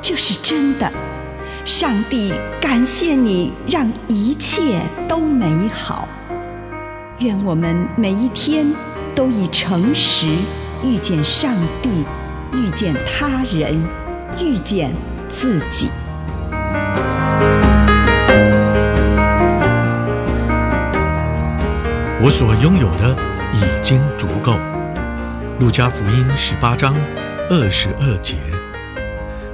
这是真的。上帝感谢你，让一切都美好。愿我们每一天都以诚实遇见上帝，遇见他人，遇见自己。我所拥有的已经足够。路加福音十八章二十二节，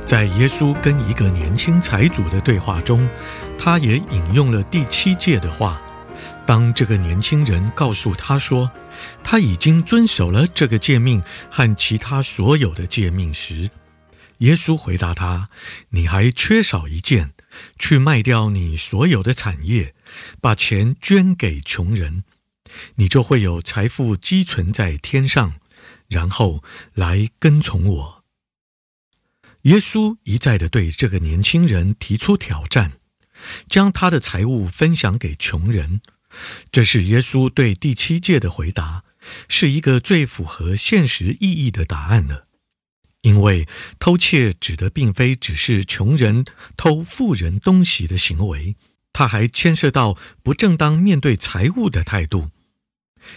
在耶稣跟一个年轻财主的对话中，他也引用了第七诫的话。当这个年轻人告诉他说他已经遵守了这个诫命和其他所有的诫命时，耶稣回答他：“你还缺少一件，去卖掉你所有的产业，把钱捐给穷人。”你就会有财富积存在天上，然后来跟从我。耶稣一再地对这个年轻人提出挑战，将他的财物分享给穷人。这是耶稣对第七诫的回答，是一个最符合现实意义的答案了。因为偷窃指的并非只是穷人偷富人东西的行为，他还牵涉到不正当面对财物的态度。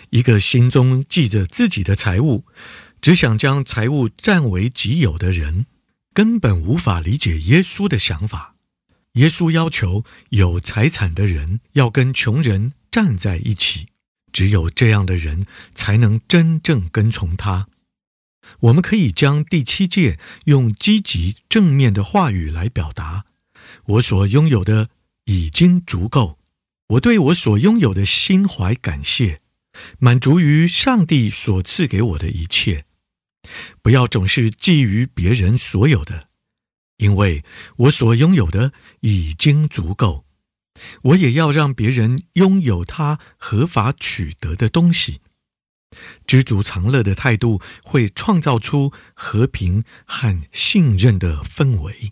一个心中记着自己的财物，只想将财物占为己有的人，根本无法理解耶稣的想法。耶稣要求有财产的人要跟穷人站在一起，只有这样的人才能真正跟从他。我们可以将第七诫用积极正面的话语来表达：我所拥有的已经足够，我对我所拥有的心怀感谢。满足于上帝所赐给我的一切，不要总是觊觎别人所有的，因为我所拥有的已经足够。我也要让别人拥有他合法取得的东西。知足常乐的态度会创造出和平和信任的氛围。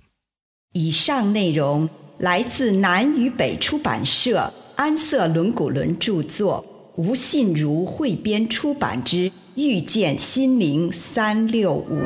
以上内容来自南与北出版社安瑟伦古伦著作。吴信如汇编出版之《遇见心灵三六五》。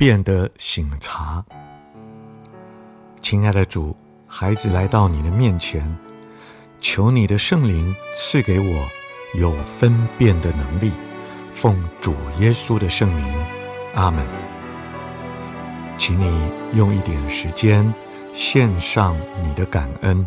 分辨的省察。亲爱的主，孩子来到你的面前，求你的圣灵赐给我有分辨的能力。奉主耶稣的圣名，阿门。请你用一点时间献上你的感恩。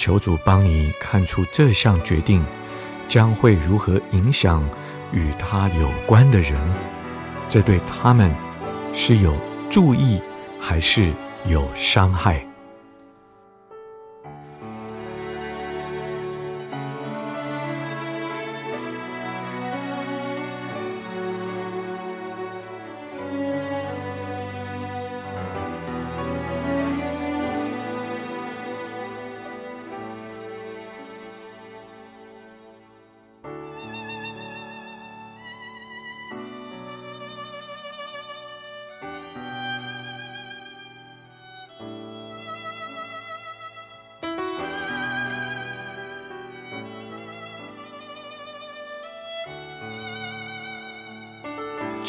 求主帮你看出这项决定将会如何影响与他有关的人，这对他们是有助益还是有伤害？